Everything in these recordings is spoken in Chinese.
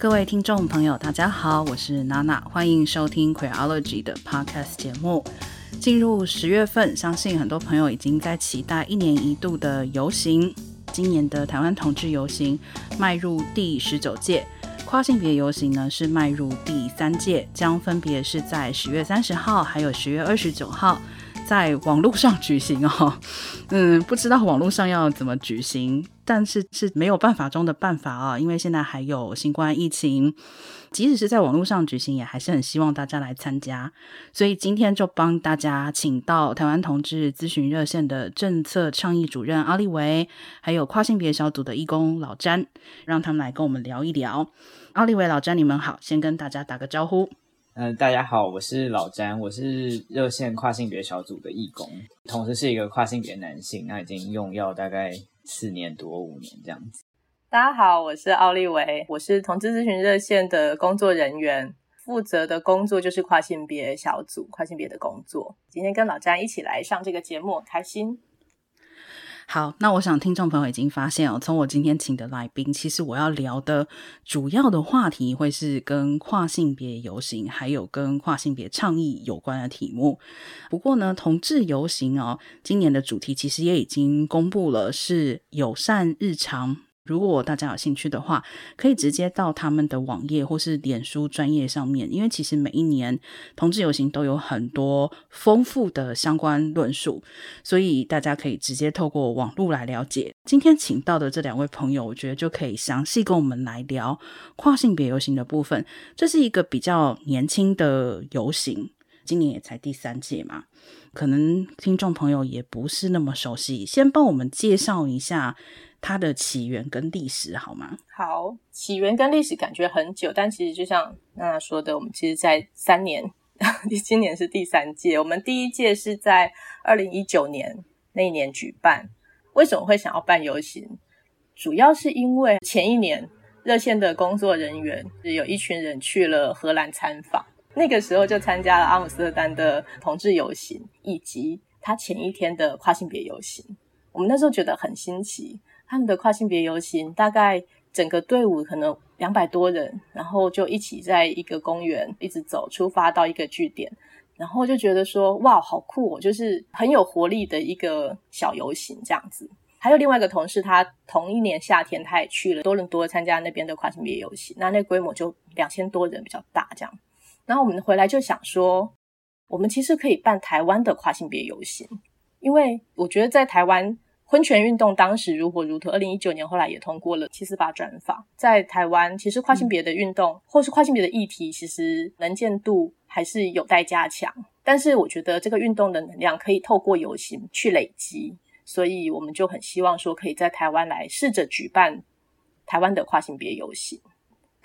各位听众朋友，大家好，我是娜娜，欢迎收听 Queerology 的 Podcast 节目。进入十月份，相信很多朋友已经在期待一年一度的游行。今年的台湾同志游行迈入第十九届，跨性别游行呢是迈入第三届，将分别是在十月三十号还有十月二十九号。在网络上举行哦，嗯，不知道网络上要怎么举行，但是是没有办法中的办法啊，因为现在还有新冠疫情，即使是在网络上举行，也还是很希望大家来参加。所以今天就帮大家请到台湾同志咨询热线的政策倡议主任奥利维，还有跨性别小组的义工老詹，让他们来跟我们聊一聊。奥利维、老詹，你们好，先跟大家打个招呼。嗯、大家好，我是老詹，我是热线跨性别小组的义工，同时是一个跨性别男性，那已经用药大概四年多五年这样子。大家好，我是奥利维，我是同志咨询热线的工作人员，负责的工作就是跨性别小组、跨性别的工作。今天跟老詹一起来上这个节目，开心。好，那我想听众朋友已经发现哦，从我今天请的来宾，其实我要聊的主要的话题会是跟跨性别游行，还有跟跨性别倡议有关的题目。不过呢，同志游行哦，今年的主题其实也已经公布了，是友善日常。如果大家有兴趣的话，可以直接到他们的网页或是脸书专页上面，因为其实每一年同志游行都有很多丰富的相关论述，所以大家可以直接透过网络来了解。今天请到的这两位朋友，我觉得就可以详细跟我们来聊跨性别游行的部分。这是一个比较年轻的游行，今年也才第三届嘛，可能听众朋友也不是那么熟悉，先帮我们介绍一下。它的起源跟历史好吗？好，起源跟历史感觉很久，但其实就像娜娜说的，我们其实，在三年，今年是第三届。我们第一届是在二零一九年那一年举办。为什么会想要办游行？主要是因为前一年热线的工作人员有一群人去了荷兰参访，那个时候就参加了阿姆斯特丹的同志游行，以及他前一天的跨性别游行。我们那时候觉得很新奇。他们的跨性别游行，大概整个队伍可能两百多人，然后就一起在一个公园一直走，出发到一个据点，然后就觉得说，哇，好酷哦，就是很有活力的一个小游行这样子。还有另外一个同事，他同一年夏天他也去了多伦多参加那边的跨性别游行，那那规模就两千多人，比较大这样。然后我们回来就想说，我们其实可以办台湾的跨性别游行，因为我觉得在台湾。婚权运动当时如火如荼，二零一九年后来也通过了七四八专法。在台湾，其实跨性别的运动、嗯、或是跨性别的议题，其实能见度还是有待加强。但是我觉得这个运动的能量可以透过游行去累积，所以我们就很希望说，可以在台湾来试着举办台湾的跨性别游行。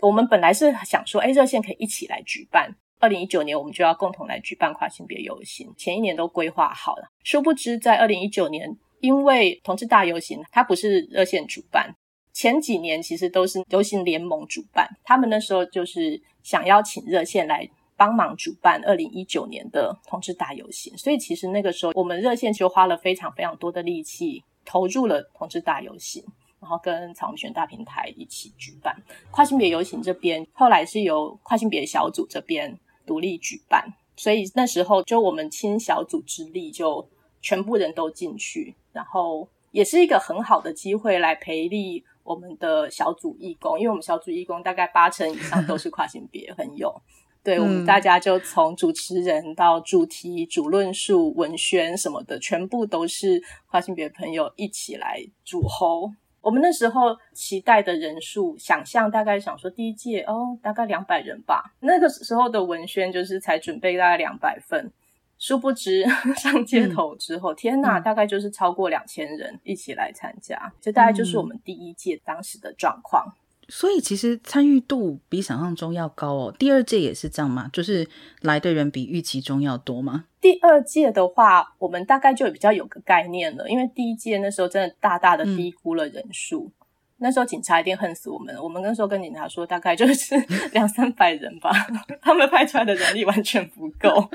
我们本来是想说，哎，热线可以一起来举办。二零一九年我们就要共同来举办跨性别游行，前一年都规划好了。殊不知在二零一九年。因为同志大游行，它不是热线主办，前几年其实都是游行联盟主办。他们那时候就是想邀请热线来帮忙主办二零一九年的同志大游行，所以其实那个时候我们热线就花了非常非常多的力气投入了同志大游行，然后跟草莓选大平台一起举办跨性别游行。这边后来是由跨性别小组这边独立举办，所以那时候就我们倾小组之力，就全部人都进去。然后也是一个很好的机会来培力我们的小组义工，因为我们小组义工大概八成以上都是跨性别朋友，对，我们大家就从主持人到主题、主论述、文宣什么的，全部都是跨性别朋友一起来主吼。我们那时候期待的人数，想象大概想说第一届哦，大概两百人吧。那个时候的文宣就是才准备大概两百份。殊不知 上街头之后，嗯、天哪，大概就是超过两千人一起来参加，嗯、这大概就是我们第一届当时的状况。所以其实参与度比想象中要高哦。第二届也是这样吗？就是来的人比预期中要多吗？第二届的话，我们大概就比较有个概念了，因为第一届那时候真的大大的低估了人数。嗯那时候警察一定恨死我们。我们那时候跟警察说，大概就是 两三百人吧，他们派出来的人力完全不够。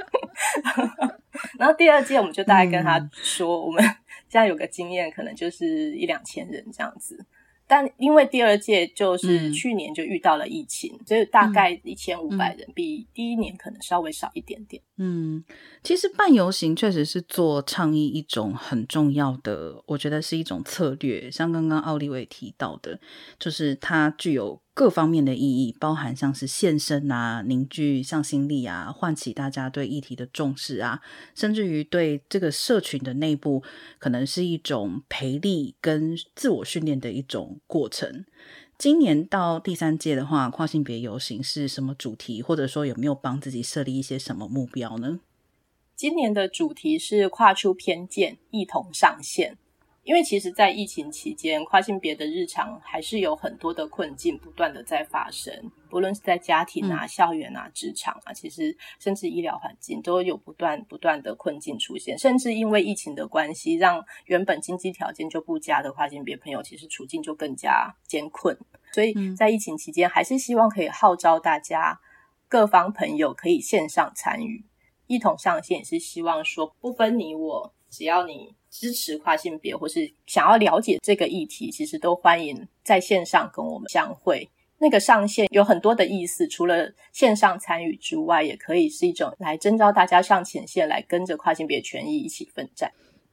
然后第二届我们就大概跟他说，我们现在有个经验，可能就是一两千人这样子。但因为第二届就是去年就遇到了疫情，所以、嗯、大概一千五百人，比第一年可能稍微少一点点。嗯，其实办游行确实是做倡议一种很重要的，我觉得是一种策略。像刚刚奥利维提到的，就是它具有各方面的意义，包含像是现身啊、凝聚向心力啊、唤起大家对议题的重视啊，甚至于对这个社群的内部，可能是一种培力跟自我训练的一种过程。今年到第三届的话，跨性别游行是什么主题？或者说有没有帮自己设立一些什么目标呢？今年的主题是跨出偏见，一同上线。因为其实，在疫情期间，跨性别的日常还是有很多的困境不断的在发生，不论是在家庭啊、校园啊、职场啊，其实甚至医疗环境都有不断不断的困境出现，甚至因为疫情的关系，让原本经济条件就不佳的跨性别朋友，其实处境就更加艰困。所以在疫情期间，还是希望可以号召大家各方朋友可以线上参与，一同上线，也是希望说不分你我，只要你。支持跨性别，或是想要了解这个议题，其实都欢迎在线上跟我们相会。那个上线有很多的意思，除了线上参与之外，也可以是一种来征召大家上前线，来跟着跨性别权益一起奋战。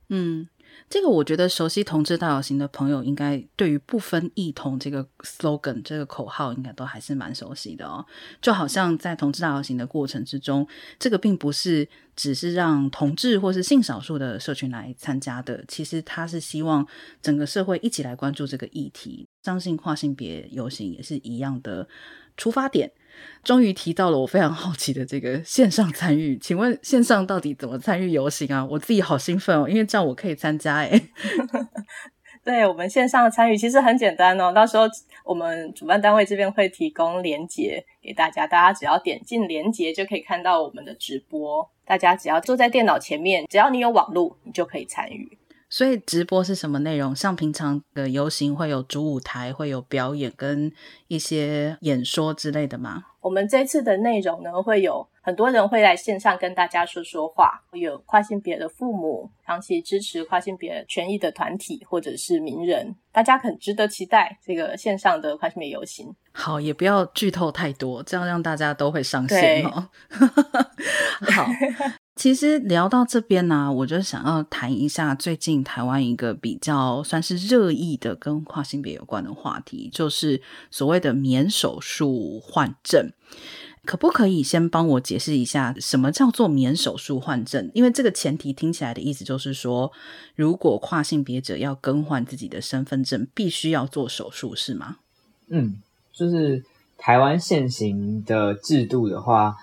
嗯。这个我觉得熟悉同志大游行的朋友，应该对于不分异同这个 slogan 这个口号，应该都还是蛮熟悉的哦。就好像在同志大游行的过程之中，这个并不是只是让同志或是性少数的社群来参加的，其实他是希望整个社会一起来关注这个议题。相信跨性别游行也是一样的出发点。终于提到了我非常好奇的这个线上参与，请问线上到底怎么参与游行啊？我自己好兴奋哦，因为这样我可以参加哎。对，我们线上参与其实很简单哦，到时候我们主办单位这边会提供连接给大家，大家只要点进连接就可以看到我们的直播。大家只要坐在电脑前面，只要你有网络，你就可以参与。所以直播是什么内容？像平常的游行会有主舞台，会有表演跟一些演说之类的吗？我们这次的内容呢，会有很多人会来线上跟大家说说话，有跨性别的父母，长期支持跨性别权益的团体，或者是名人，大家很值得期待这个线上的跨性别游行。好，也不要剧透太多，这样让大家都会上线哦。好。其实聊到这边呢、我就想要谈一下最近台湾一个比较算是热议的跟跨性别有关的话题，就是所谓的免手术换证。可不可以先帮我解释一下什么叫做免手术换证？因为这个前提听起来的意思就是说，如果跨性别者要更换自己的身份证，必须要做手术，是吗？嗯，就是台湾现行的制度的话。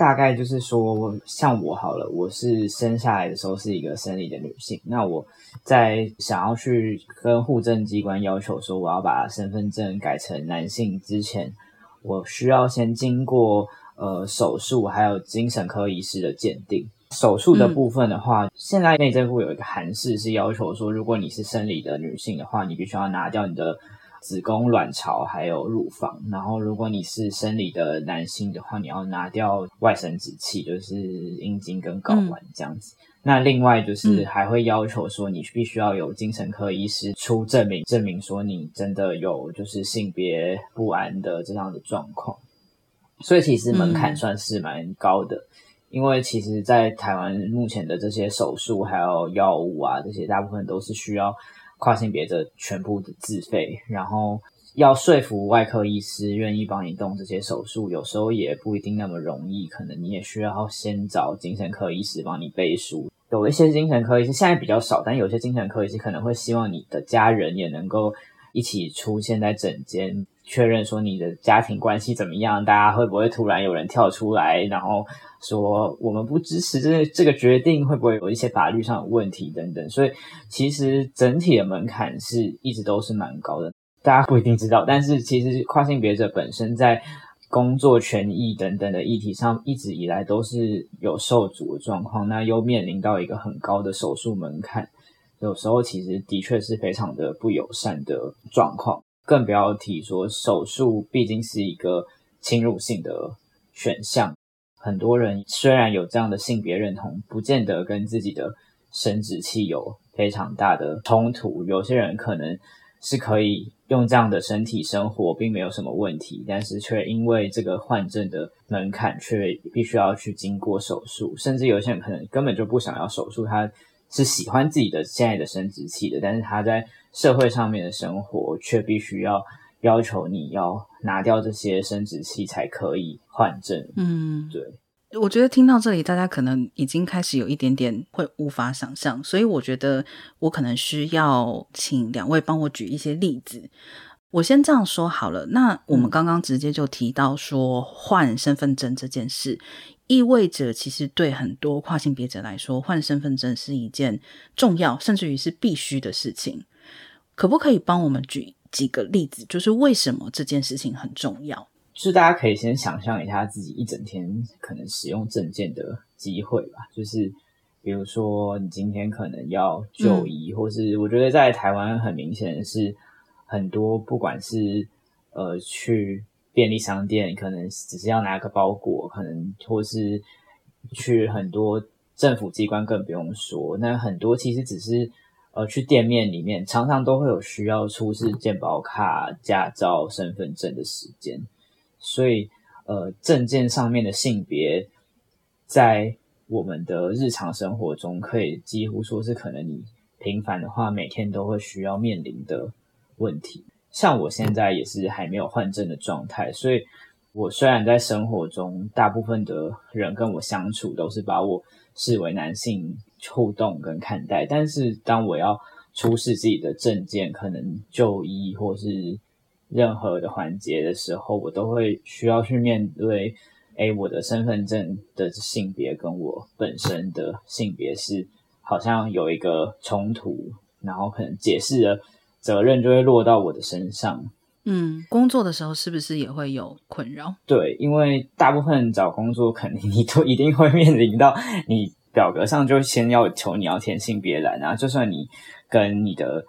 大概就是说，像我好了，我是生下来的时候是一个生理的女性。那我在想要去跟户政机关要求说，我要把身份证改成男性之前，我需要先经过呃手术，还有精神科医师的鉴定。手术的部分的话，嗯、现在内政部有一个函释是要求说，如果你是生理的女性的话，你必须要拿掉你的。子宫、卵巢还有乳房，然后如果你是生理的男性的话，你要拿掉外生殖器，就是阴茎跟睾丸这样子。嗯、那另外就是还会要求说，你必须要有精神科医师出证明，证明说你真的有就是性别不安的这样的状况。所以其实门槛算是蛮高的，嗯、因为其实，在台湾目前的这些手术还有药物啊，这些大部分都是需要。跨性别者全部的自费，然后要说服外科医师愿意帮你动这些手术，有时候也不一定那么容易。可能你也需要先找精神科医师帮你背书。有一些精神科医师现在比较少，但有些精神科医师可能会希望你的家人也能够一起出现在诊间，确认说你的家庭关系怎么样，大家会不会突然有人跳出来，然后。说我们不支持这这个决定，会不会有一些法律上的问题等等？所以其实整体的门槛是一直都是蛮高的，大家不一定知道。但是其实跨性别者本身在工作权益等等的议题上，一直以来都是有受阻的状况。那又面临到一个很高的手术门槛，有时候其实的确是非常的不友善的状况。更不要提说手术毕竟是一个侵入性的选项。很多人虽然有这样的性别认同，不见得跟自己的生殖器有非常大的冲突。有些人可能是可以用这样的身体生活，并没有什么问题，但是却因为这个换证的门槛，却必须要去经过手术，甚至有些人可能根本就不想要手术，他是喜欢自己的现在的生殖器的，但是他在社会上面的生活却必须要要求你要拿掉这些生殖器才可以换证。嗯，对。我觉得听到这里，大家可能已经开始有一点点会无法想象，所以我觉得我可能需要请两位帮我举一些例子。我先这样说好了。那我们刚刚直接就提到说，换身份证这件事，意味着其实对很多跨性别者来说，换身份证是一件重要，甚至于是必须的事情。可不可以帮我们举几个例子，就是为什么这件事情很重要？就是大家可以先想象一下自己一整天可能使用证件的机会吧。就是比如说你今天可能要就医，嗯、或是我觉得在台湾很明显的是很多不管是呃去便利商店，可能只是要拿个包裹，可能或是去很多政府机关更不用说。那很多其实只是呃去店面里面，常常都会有需要出示健保卡、驾照、身份证的时间。所以，呃，证件上面的性别，在我们的日常生活中，可以几乎说是可能你频繁的话，每天都会需要面临的问题。像我现在也是还没有换证的状态，所以我虽然在生活中，大部分的人跟我相处都是把我视为男性互动跟看待，但是当我要出示自己的证件，可能就医或是。任何的环节的时候，我都会需要去面对，哎，我的身份证的性别跟我本身的性别是好像有一个冲突，然后可能解释的责任就会落到我的身上。嗯，工作的时候是不是也会有困扰？对，因为大部分人找工作，肯定你都一定会面临到，你表格上就先要求你要填性别栏啊，就算你跟你的。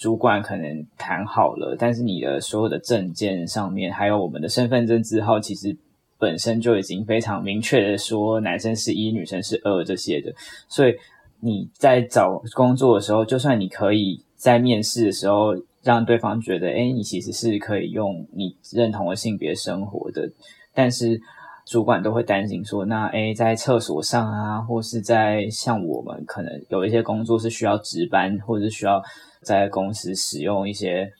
主管可能谈好了，但是你的所有的证件上面，还有我们的身份证字号，其实本身就已经非常明确的说男生是一，女生是二这些的。所以你在找工作的时候，就算你可以在面试的时候让对方觉得，诶，你其实是可以用你认同的性别生活的，但是主管都会担心说，那诶，在厕所上啊，或是在像我们可能有一些工作是需要值班，或者是需要。在公司使用一些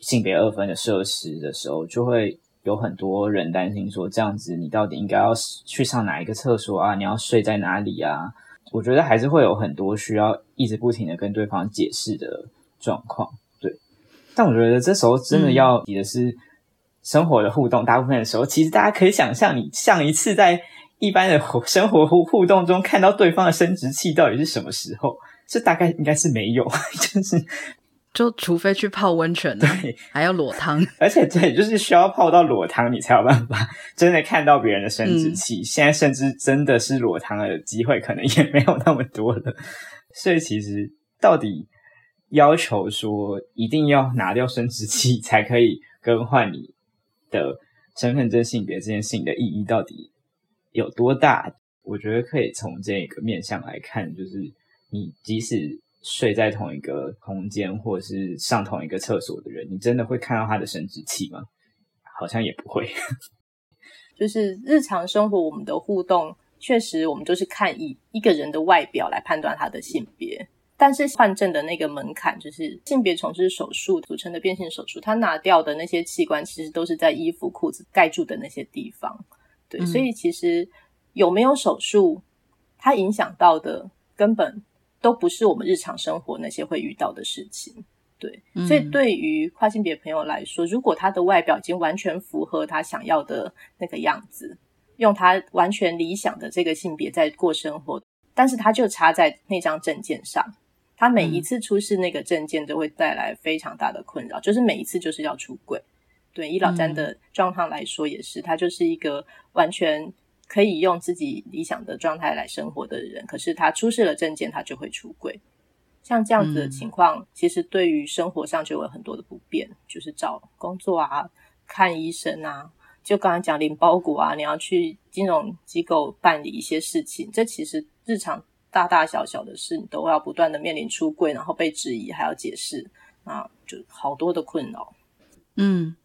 性别二分的设施的时候，就会有很多人担心说，这样子你到底应该要去上哪一个厕所啊？你要睡在哪里啊？我觉得还是会有很多需要一直不停的跟对方解释的状况。对，但我觉得这时候真的要提的是生活的互动。大部分的时候，其实大家可以想象，你上一次在一般的生活互互动中看到对方的生殖器到底是什么时候？这大概应该是没有，就是就除非去泡温泉，对，还要裸汤，而且对，就是需要泡到裸汤，你才有办法真的看到别人的生殖器。嗯、现在甚至真的是裸汤的机会可能也没有那么多了，所以其实到底要求说一定要拿掉生殖器才可以更换你的身份证性别这件事情的意义到底有多大？我觉得可以从这个面向来看，就是。你即使睡在同一个空间，或者是上同一个厕所的人，你真的会看到他的生殖器吗？好像也不会。就是日常生活我们的互动，确实我们都是看以一个人的外表来判断他的性别。但是换证的那个门槛，就是性别重置手术组成的变性手术，他拿掉的那些器官，其实都是在衣服、裤子盖住的那些地方。对，嗯、所以其实有没有手术，它影响到的根本。都不是我们日常生活那些会遇到的事情，对，嗯、所以对于跨性别朋友来说，如果他的外表已经完全符合他想要的那个样子，用他完全理想的这个性别在过生活，但是他就插在那张证件上，他每一次出示那个证件都会带来非常大的困扰，就是每一次就是要出柜。对，以老詹的状况来说也是，他就是一个完全。可以用自己理想的状态来生活的人，可是他出示了证件，他就会出柜。像这样子的情况，嗯、其实对于生活上就有很多的不便，就是找工作啊、看医生啊，就刚才讲领包裹啊，你要去金融机构办理一些事情，这其实日常大大小小的事，你都要不断的面临出柜，然后被质疑，还要解释，那就好多的困扰。嗯，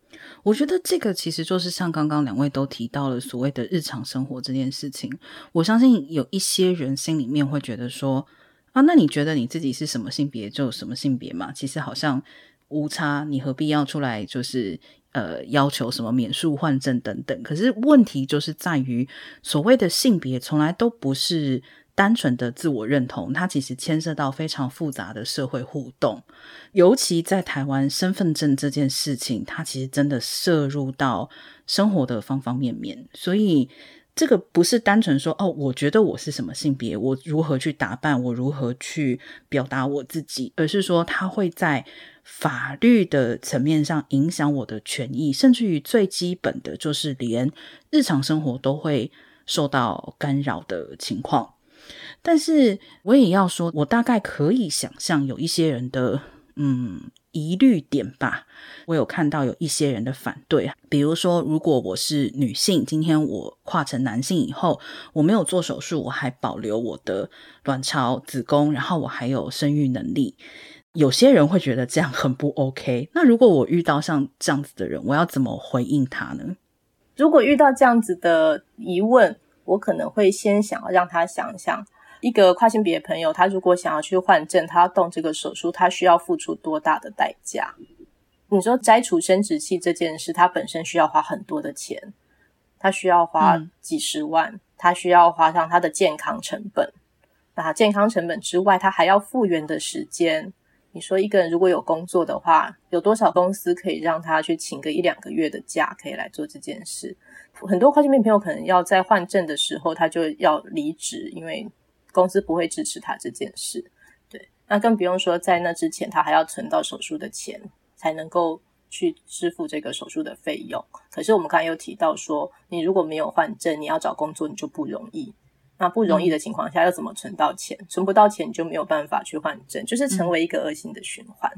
我觉得这个其实就是像刚刚两位都提到了所谓的日常生活这件事情。我相信有一些人心里面会觉得说啊，那你觉得你自己是什么性别就什么性别嘛，其实好像无差，你何必要出来就是。呃，要求什么免术换证等等，可是问题就是在于，所谓的性别从来都不是单纯的自我认同，它其实牵涉到非常复杂的社会互动，尤其在台湾，身份证这件事情，它其实真的涉入到生活的方方面面，所以。这个不是单纯说哦，我觉得我是什么性别，我如何去打扮，我如何去表达我自己，而是说它会在法律的层面上影响我的权益，甚至于最基本的就是连日常生活都会受到干扰的情况。但是我也要说，我大概可以想象有一些人的嗯。疑虑点吧，我有看到有一些人的反对，比如说，如果我是女性，今天我跨成男性以后，我没有做手术，我还保留我的卵巢、子宫，然后我还有生育能力，有些人会觉得这样很不 OK。那如果我遇到像这样子的人，我要怎么回应他呢？如果遇到这样子的疑问，我可能会先想要让他想想。一个跨性别的朋友，他如果想要去换证，他要动这个手术，他需要付出多大的代价？你说摘除生殖器这件事，他本身需要花很多的钱，他需要花几十万，他需要花上他的健康成本。那健康成本之外，他还要复原的时间。你说一个人如果有工作的话，有多少公司可以让他去请个一两个月的假，可以来做这件事？很多跨境朋友可能要在换证的时候，他就要离职，因为。公司不会支持他这件事，对，那更不用说在那之前，他还要存到手术的钱，才能够去支付这个手术的费用。可是我们刚才又提到说，你如果没有换证，你要找工作你就不容易。那不容易的情况下，要怎么存到钱？存不到钱，你就没有办法去换证，就是成为一个恶性的循环。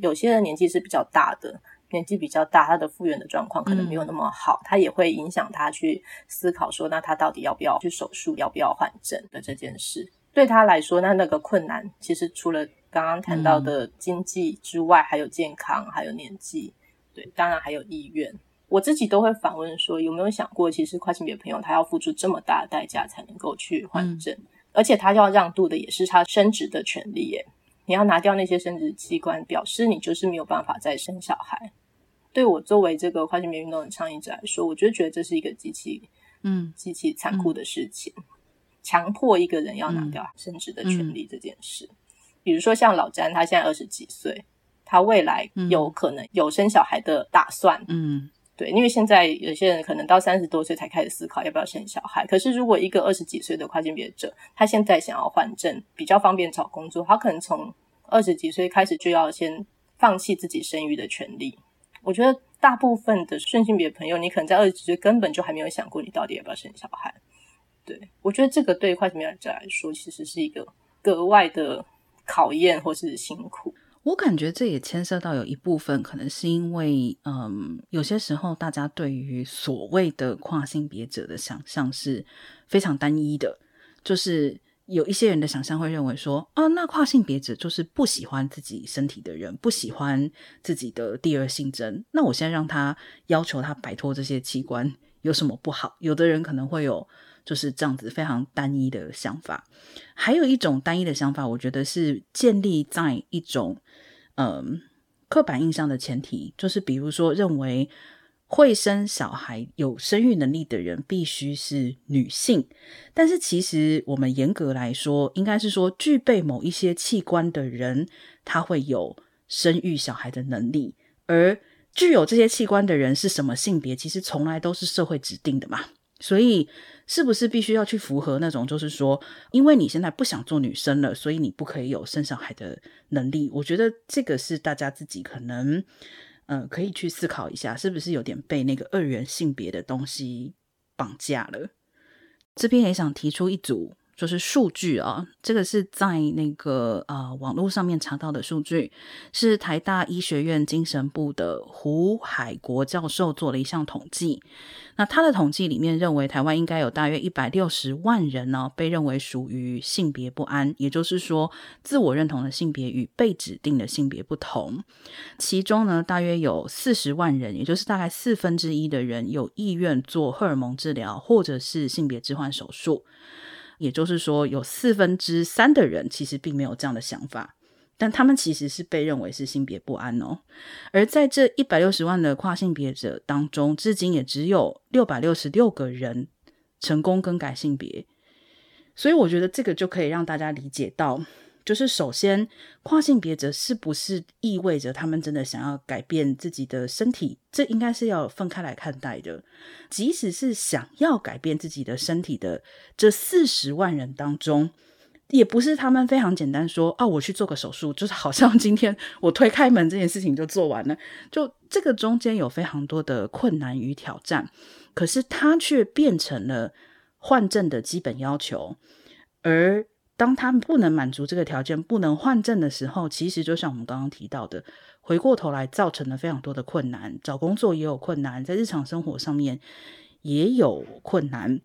有些人年纪是比较大的。年纪比较大，他的复原的状况可能没有那么好，他、嗯、也会影响他去思考说，那他到底要不要去手术，要不要换证的这件事。对他来说，那那个困难其实除了刚刚谈到的经济之外，还有健康，还有年纪，对，当然还有意愿。我自己都会反问说，有没有想过，其实跨性别朋友他要付出这么大的代价才能够去换证，嗯、而且他要让渡的也是他生殖的权利耶。你要拿掉那些生殖器官，表示你就是没有办法再生小孩。对我作为这个跨性别运动的倡议者来说，我就觉得这是一个极其嗯极其残酷的事情，嗯、强迫一个人要拿掉生殖的权利这件事。嗯、比如说像老詹，他现在二十几岁，他未来有可能有生小孩的打算。嗯，对，因为现在有些人可能到三十多岁才开始思考要不要生小孩。可是如果一个二十几岁的跨性别者，他现在想要换证，比较方便找工作，他可能从二十几岁开始就要先放弃自己生育的权利。我觉得大部分的顺性别朋友，你可能在二十几岁根本就还没有想过你到底要不要生小孩。对，我觉得这个对跨性别者来说，其实是一个格外的考验或是辛苦。我感觉这也牵涉到有一部分，可能是因为，嗯，有些时候大家对于所谓的跨性别者的想象是非常单一的，就是。有一些人的想象会认为说，啊，那跨性别者就是不喜欢自己身体的人，不喜欢自己的第二性征。那我现在让他要求他摆脱这些器官，有什么不好？有的人可能会有就是这样子非常单一的想法。还有一种单一的想法，我觉得是建立在一种嗯刻板印象的前提，就是比如说认为。会生小孩、有生育能力的人必须是女性，但是其实我们严格来说，应该是说具备某一些器官的人，他会有生育小孩的能力。而具有这些器官的人是什么性别，其实从来都是社会指定的嘛。所以，是不是必须要去符合那种，就是说，因为你现在不想做女生了，所以你不可以有生小孩的能力？我觉得这个是大家自己可能。嗯、可以去思考一下，是不是有点被那个二元性别的东西绑架了？这边也想提出一组就是数据啊，这个是在那个呃网络上面查到的数据，是台大医学院精神部的胡海国教授做了一项统计。那他的统计里面认为，台湾应该有大约一百六十万人呢，被认为属于性别不安，也就是说，自我认同的性别与被指定的性别不同。其中呢，大约有四十万人，也就是大概四分之一的人有意愿做荷尔蒙治疗或者是性别置换手术。也就是说，有四分之三的人其实并没有这样的想法，但他们其实是被认为是性别不安哦。而在这一百六十万的跨性别者当中，至今也只有六百六十六个人成功更改性别，所以我觉得这个就可以让大家理解到。就是首先，跨性别者是不是意味着他们真的想要改变自己的身体？这应该是要分开来看待的。即使是想要改变自己的身体的这四十万人当中，也不是他们非常简单说：“哦，我去做个手术，就是好像今天我推开门这件事情就做完了。”就这个中间有非常多的困难与挑战，可是它却变成了换证的基本要求，而。当他们不能满足这个条件，不能换证的时候，其实就像我们刚刚提到的，回过头来造成了非常多的困难，找工作也有困难，在日常生活上面也有困难。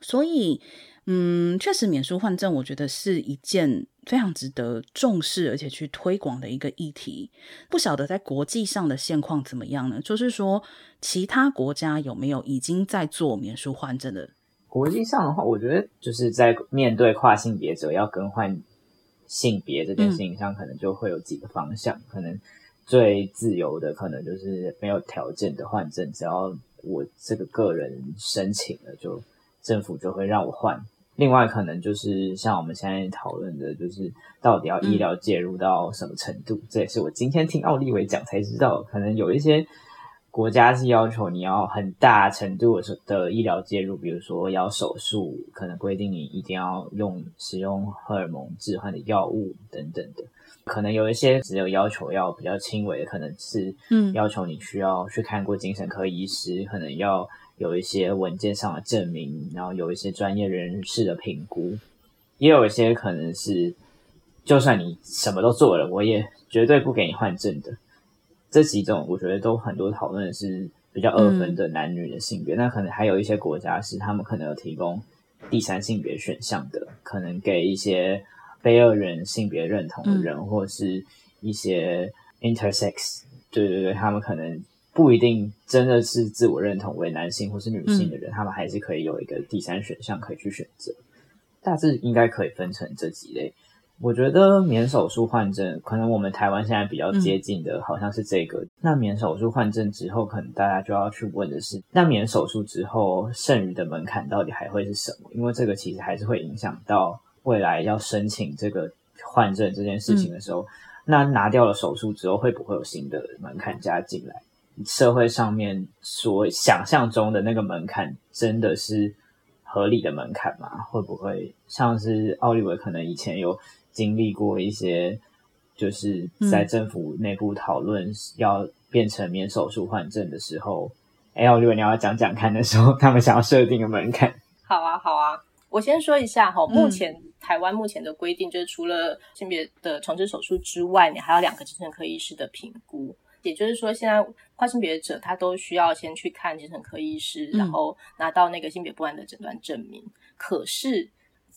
所以，嗯，确实免书换证，我觉得是一件非常值得重视而且去推广的一个议题。不晓得在国际上的现况怎么样呢？就是说，其他国家有没有已经在做免书换证的？国际上的话，我觉得就是在面对跨性别者要更换性别这件事情上，可能就会有几个方向。可能最自由的，可能就是没有条件的换证，只要我这个个人申请了，就政府就会让我换。另外，可能就是像我们现在讨论的，就是到底要医疗介入到什么程度？这也是我今天听奥利维讲才知道，可能有一些。国家是要求你要很大程度的的医疗介入，比如说要手术，可能规定你一定要用使用荷尔蒙置换的药物等等的。可能有一些只有要求要比较轻微的，可能是嗯要求你需要去看过精神科医师，可能要有一些文件上的证明，然后有一些专业人士的评估。也有一些可能是，就算你什么都做了，我也绝对不给你换证的。这几种我觉得都很多讨论的是比较二分的男女的性别，嗯、那可能还有一些国家是他们可能有提供第三性别选项的，可能给一些非二元性别认同的人，嗯、或是一些 intersex，对对对，他们可能不一定真的是自我认同为男性或是女性的人，嗯、他们还是可以有一个第三选项可以去选择，大致应该可以分成这几类。我觉得免手术换证，可能我们台湾现在比较接近的，好像是这个。嗯、那免手术换证之后，可能大家就要去问的是，那免手术之后剩余的门槛到底还会是什么？因为这个其实还是会影响到未来要申请这个换证这件事情的时候，嗯、那拿掉了手术之后，会不会有新的门槛加进来？社会上面所想象中的那个门槛，真的是合理的门槛嘛？会不会像是奥利维可能以前有。经历过一些，就是在政府内部讨论要变成免手术换证的时候，哎、嗯，奥利维你要讲讲看的时候，他们想要设定的门槛。好啊，好啊，我先说一下哈，目前、嗯、台湾目前的规定就是，除了性别的重置手术之外，你还有两个精神科医师的评估，也就是说，现在跨性别者他都需要先去看精神科医师，嗯、然后拿到那个性别不安的诊断证明。可是。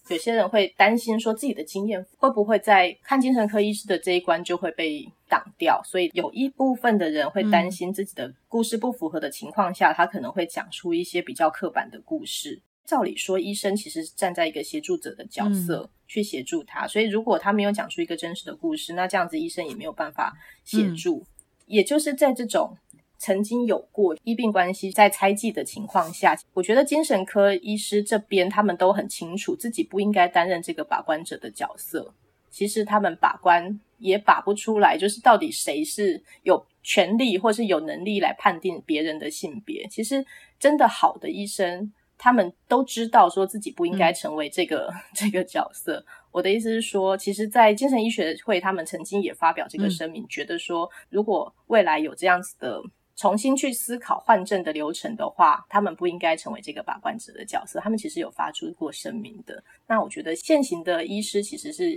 有些人会担心说自己的经验会不会在看精神科医师的这一关就会被挡掉，所以有一部分的人会担心自己的故事不符合的情况下，他可能会讲出一些比较刻板的故事。照理说，医生其实是站在一个协助者的角色去协助他，所以如果他没有讲出一个真实的故事，那这样子医生也没有办法协助。也就是在这种。曾经有过医病关系在猜忌的情况下，我觉得精神科医师这边他们都很清楚自己不应该担任这个把关者的角色。其实他们把关也把不出来，就是到底谁是有权利或是有能力来判定别人的性别。其实真的好的医生，他们都知道说自己不应该成为这个、嗯、这个角色。我的意思是说，其实，在精神医学会，他们曾经也发表这个声明，嗯、觉得说如果未来有这样子的。重新去思考换证的流程的话，他们不应该成为这个把关者的角色。他们其实有发出过声明的。那我觉得现行的医师其实是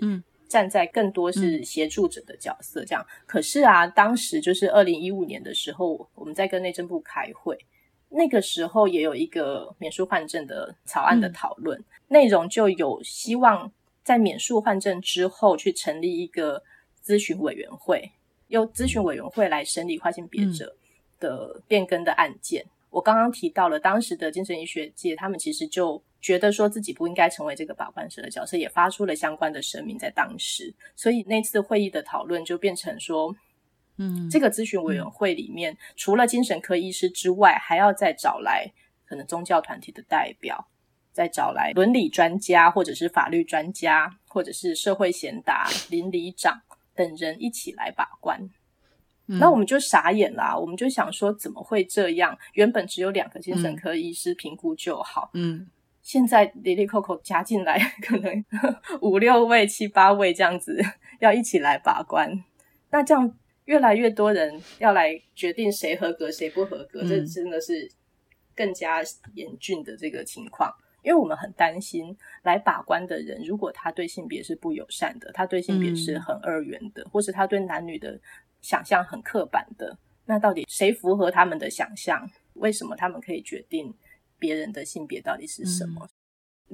站在更多是协助者的角色，这样。可是啊，当时就是二零一五年的时候，我们在跟内政部开会。那个时候也有一个免书换证的草案的讨论，嗯、内容就有希望在免诉换证之后去成立一个咨询委员会，由咨询委员会来审理跨性别者的变更的案件。嗯、我刚刚提到了当时的精神医学界，他们其实就觉得说自己不应该成为这个把关者的角色，也发出了相关的声明在当时。所以那次会议的讨论就变成说。嗯，这个咨询委员会里面，嗯、除了精神科医师之外，还要再找来可能宗教团体的代表，再找来伦理专家，或者是法律专家，或者是社会贤达、邻里长等人一起来把关。嗯、那我们就傻眼啦，我们就想说，怎么会这样？原本只有两个精神科医师评估就好，嗯，现在里里扣扣加进来，可能 五六位、七八位这样子，要一起来把关，那这样。越来越多人要来决定谁合格谁不合格，嗯、这真的是更加严峻的这个情况。因为我们很担心来把关的人，如果他对性别是不友善的，他对性别是很二元的，嗯、或是他对男女的想象很刻板的，那到底谁符合他们的想象？为什么他们可以决定别人的性别到底是什么？嗯、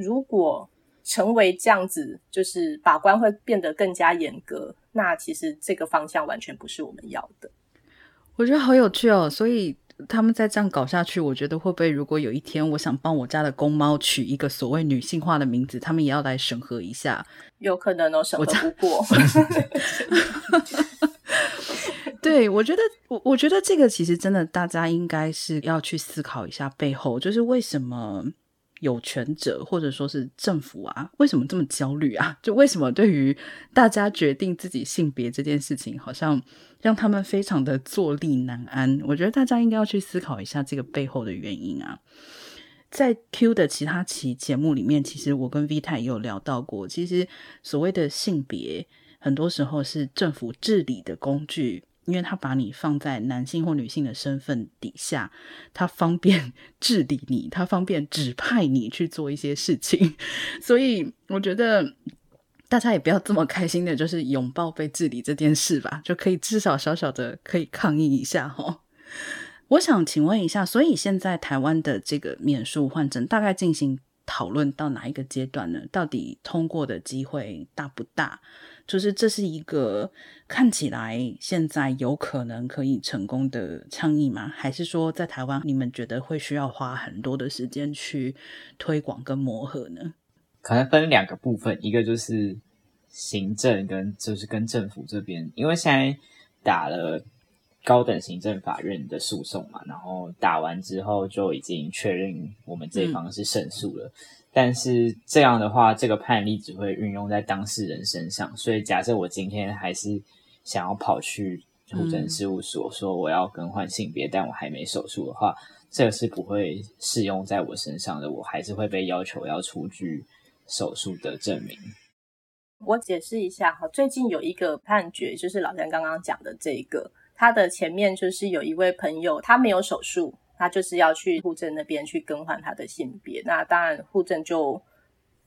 如果成为这样子，就是把关会变得更加严格。那其实这个方向完全不是我们要的。我觉得好有趣哦。所以他们再这样搞下去，我觉得会不会如果有一天我想帮我家的公猫取一个所谓女性化的名字，他们也要来审核一下？有可能哦，审核不过。对，我觉得我我觉得这个其实真的大家应该是要去思考一下背后，就是为什么。有权者或者说是政府啊，为什么这么焦虑啊？就为什么对于大家决定自己性别这件事情，好像让他们非常的坐立难安？我觉得大家应该要去思考一下这个背后的原因啊。在 Q 的其他期节目里面，其实我跟 V 太也有聊到过，其实所谓的性别，很多时候是政府治理的工具。因为他把你放在男性或女性的身份底下，他方便 治理你，他方便指派你去做一些事情，所以我觉得大家也不要这么开心的，就是拥抱被治理这件事吧，就可以至少小小的可以抗议一下哦。我想请问一下，所以现在台湾的这个免术换证大概进行讨论到哪一个阶段呢？到底通过的机会大不大？就是这是一个看起来现在有可能可以成功的倡议吗？还是说在台湾你们觉得会需要花很多的时间去推广跟磨合呢？可能分两个部分，一个就是行政跟就是跟政府这边，因为现在打了高等行政法院的诉讼嘛，然后打完之后就已经确认我们这一方是胜诉了。嗯但是这样的话，这个判例只会运用在当事人身上。所以，假设我今天还是想要跑去户政事务所说我要更换性别，嗯、但我还没手术的话，这个是不会适用在我身上的。我还是会被要求要出具手术的证明。我解释一下哈，最近有一个判决，就是老詹刚刚讲的这个，他的前面就是有一位朋友，他没有手术。他就是要去户政那边去更换他的性别，那当然户政就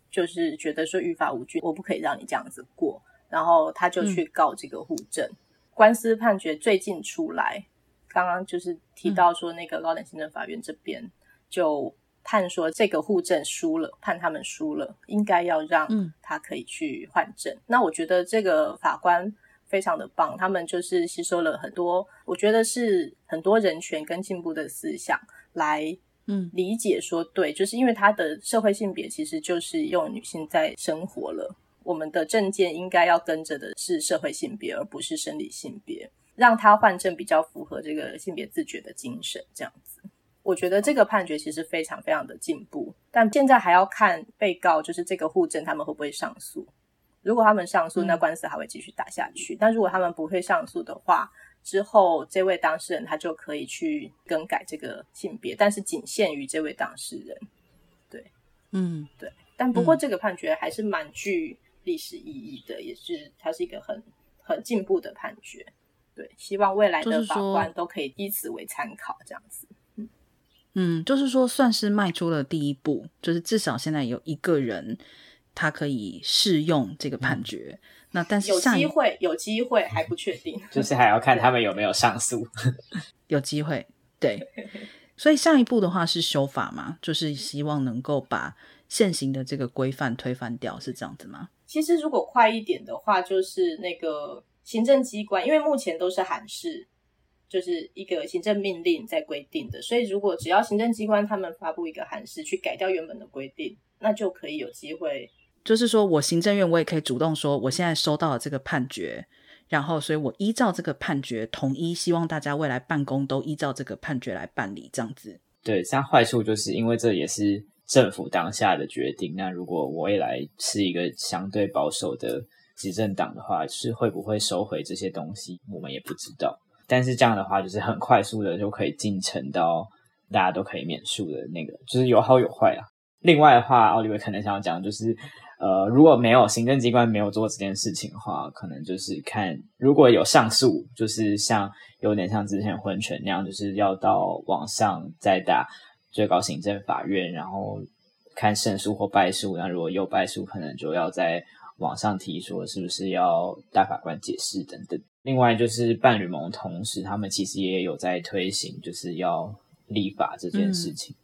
就是觉得说于法无据，我不可以让你这样子过，然后他就去告这个户政。嗯、官司判决最近出来，刚刚就是提到说那个高等行政法院这边就判说这个户政输了，判他们输了，应该要让他可以去换证。嗯、那我觉得这个法官。非常的棒，他们就是吸收了很多，我觉得是很多人权跟进步的思想来，嗯，理解说对，嗯、就是因为他的社会性别其实就是用女性在生活了，我们的证件应该要跟着的是社会性别，而不是生理性别，让他换证比较符合这个性别自觉的精神，这样子，我觉得这个判决其实非常非常的进步，但现在还要看被告就是这个户证他们会不会上诉。如果他们上诉，那官司还会继续打下去。嗯、但如果他们不会上诉的话，之后这位当事人他就可以去更改这个性别，但是仅限于这位当事人。对，嗯，对。但不过这个判决还是蛮具历史意义的，嗯、也是它是一个很很进步的判决。对，希望未来的法官都可以以此为参考，这样子。嗯嗯，就是说算是迈出了第一步，就是至少现在有一个人他可以适用这个判决。嗯、那但是有机会，有机会还不确定，就是还要看他们有没有上诉。有机会，对。所以上一步的话是修法嘛，就是希望能够把现行的这个规范推翻掉，是这样子吗？其实如果快一点的话，就是那个行政机关，因为目前都是函释，就是一个行政命令在规定的，所以如果只要行政机关他们发布一个函释去改掉原本的规定，那就可以有机会。就是说我行政院我也可以主动说，我现在收到了这个判决。然后，所以我依照这个判决，统一希望大家未来办公都依照这个判决来办理，这样子。对，像坏处就是因为这也是政府当下的决定。那如果我未来是一个相对保守的执政党的话，是会不会收回这些东西，我们也不知道。但是这样的话，就是很快速的就可以进程到大家都可以免诉的那个，就是有好有坏啊。另外的话，奥利维可能想要讲就是。呃，如果没有行政机关没有做这件事情的话，可能就是看如果有上诉，就是像有点像之前婚权那样，就是要到网上再打最高行政法院，然后看胜诉或败诉。那如果有败诉，可能就要在网上提说是不是要大法官解释等等。另外就是伴侣盟同时，他们其实也有在推行，就是要立法这件事情。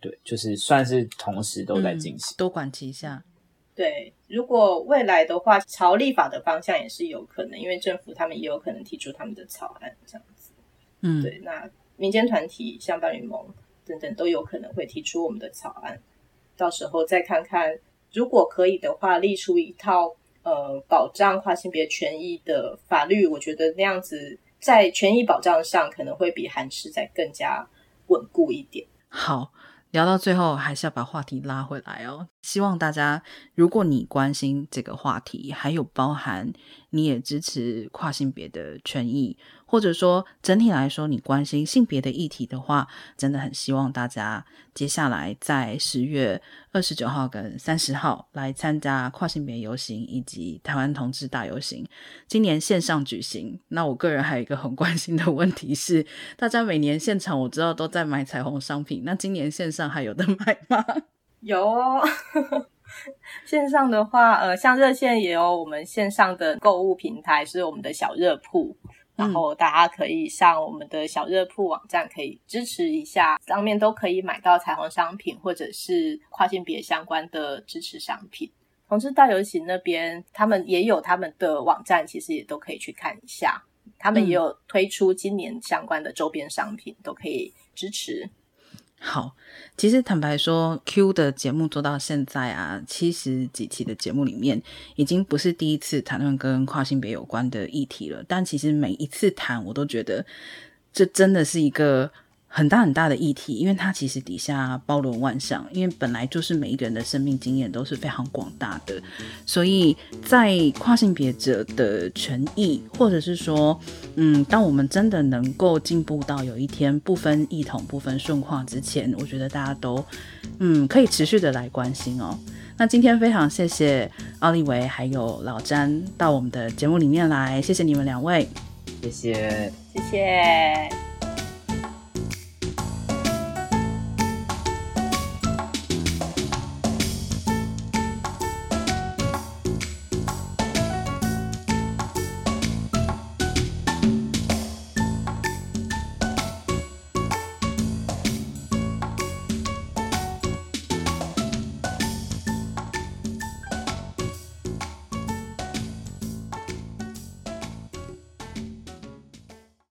对，就是算是同时都在进行，多管齐下。对，如果未来的话，朝立法的方向也是有可能，因为政府他们也有可能提出他们的草案这样子。嗯，对，那民间团体像伴侣盟等等都有可能会提出我们的草案，到时候再看看，如果可以的话，立出一套呃保障跨性别权益的法律，我觉得那样子在权益保障上可能会比韩式再更加稳固一点。好。聊到最后，还是要把话题拉回来哦。希望大家，如果你关心这个话题，还有包含你也支持跨性别的权益。或者说，整体来说，你关心性别的议题的话，真的很希望大家接下来在十月二十九号跟三十号来参加跨性别游行以及台湾同志大游行。今年线上举行，那我个人还有一个很关心的问题是，大家每年现场我知道都在买彩虹商品，那今年线上还有得买吗？有，线上的话，呃，像热线也有我们线上的购物平台，是我们的小热铺。然后大家可以上我们的小热铺网站，可以支持一下，上面都可以买到彩虹商品或者是跨性别相关的支持商品。同志大游行那边，他们也有他们的网站，其实也都可以去看一下。他们也有推出今年相关的周边商品，都可以支持。好，其实坦白说，Q 的节目做到现在啊，七十几期的节目里面，已经不是第一次谈论跟跨性别有关的议题了。但其实每一次谈，我都觉得这真的是一个。很大很大的议题，因为它其实底下包罗万象，因为本来就是每一个人的生命经验都是非常广大的，所以在跨性别者的权益，或者是说，嗯，当我们真的能够进步到有一天不分异统、不分顺化之前，我觉得大家都，嗯，可以持续的来关心哦。那今天非常谢谢奥利维还有老詹到我们的节目里面来，谢谢你们两位，谢谢，谢谢。